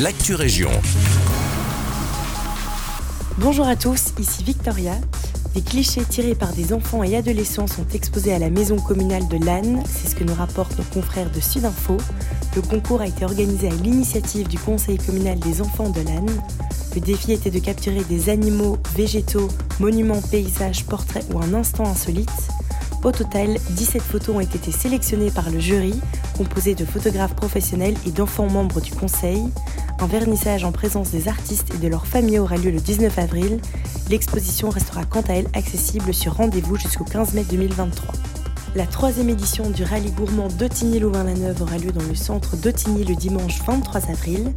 l'actu région. Bonjour à tous, ici Victoria. Des clichés tirés par des enfants et adolescents sont exposés à la maison communale de Lannes, c'est ce que nous rapportent nos confrères de Sudinfo. Le concours a été organisé à l'initiative du Conseil communal des enfants de Lannes. Le défi était de capturer des animaux, végétaux, monuments, paysages, portraits ou un instant insolite. Au total, 17 photos ont été sélectionnées par le jury, composé de photographes professionnels et d'enfants membres du conseil. Un vernissage en présence des artistes et de leurs familles aura lieu le 19 avril. L'exposition restera quant à elle accessible sur rendez-vous jusqu'au 15 mai 2023. La troisième édition du rallye gourmand d'Autigny-Louvain-la-Neuve aura lieu dans le centre d'Autigny le dimanche 23 avril.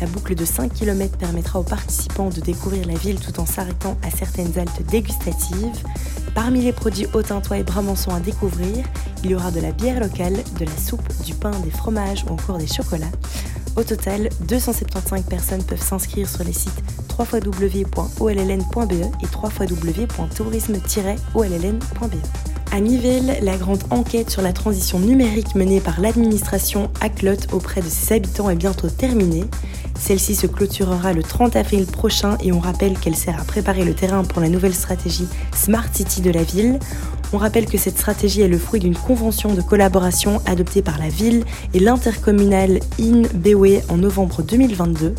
La boucle de 5 km permettra aux participants de découvrir la ville tout en s'arrêtant à certaines haltes dégustatives. Parmi les produits Autintois et Bramançon à découvrir, il y aura de la bière locale, de la soupe, du pain, des fromages ou encore des chocolats. Au total, 275 personnes peuvent s'inscrire sur les sites www.olln.be et www.tourisme-olln.be. À Nivelles, la grande enquête sur la transition numérique menée par l'administration ACLOT auprès de ses habitants est bientôt terminée. Celle-ci se clôturera le 30 avril prochain et on rappelle qu'elle sert à préparer le terrain pour la nouvelle stratégie Smart City de la ville. On rappelle que cette stratégie est le fruit d'une convention de collaboration adoptée par la ville et l'intercommunal IN-BOE en novembre 2022.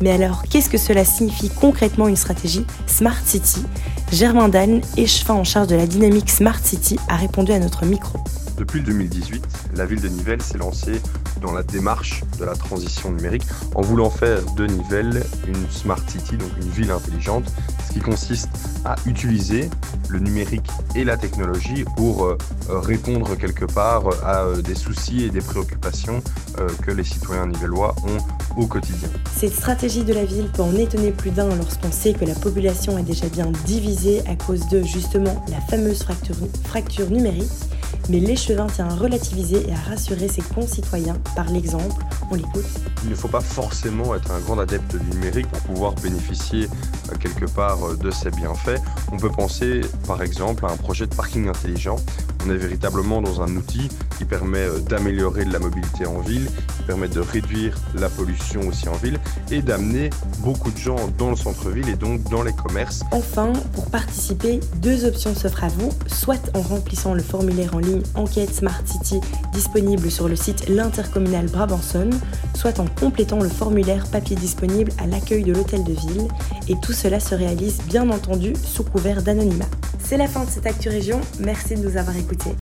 Mais alors, qu'est-ce que cela signifie concrètement une stratégie Smart City? Germain Dan, échevin en charge de la dynamique Smart City, a répondu à notre micro. Depuis le 2018, la ville de Nivelles s'est lancée dans la démarche de la transition numérique en voulant faire de Nivelles une smart city, donc une ville intelligente, ce qui consiste à utiliser le numérique et la technologie pour euh, répondre quelque part à euh, des soucis et des préoccupations euh, que les citoyens nivellois ont au quotidien. Cette stratégie de la ville peut en étonner plus d'un lorsqu'on sait que la population est déjà bien divisée à cause de justement la fameuse fracture numérique mais l'échevin tient à relativiser et à rassurer ses concitoyens par l'exemple. On l'écoute. Il ne faut pas forcément être un grand adepte du numérique pour pouvoir bénéficier euh, quelque part euh, de ses bienfaits. On peut penser par exemple à un projet de parking intelligent. On est véritablement dans un outil qui permet euh, d'améliorer la mobilité en ville, qui permet de réduire la pollution aussi en ville et d'amener beaucoup de gens dans le centre-ville et donc dans les commerces. Enfin, pour participer, deux options s'offrent à vous, soit en remplissant le formulaire en ligne Enquête Smart City disponible sur le site l'intercommunal Brabançonne, soit en complétant le formulaire papier disponible à l'accueil de l'hôtel de ville, et tout cela se réalise bien entendu sous couvert d'anonymat. C'est la fin de cette Actu Région, merci de nous avoir écoutés.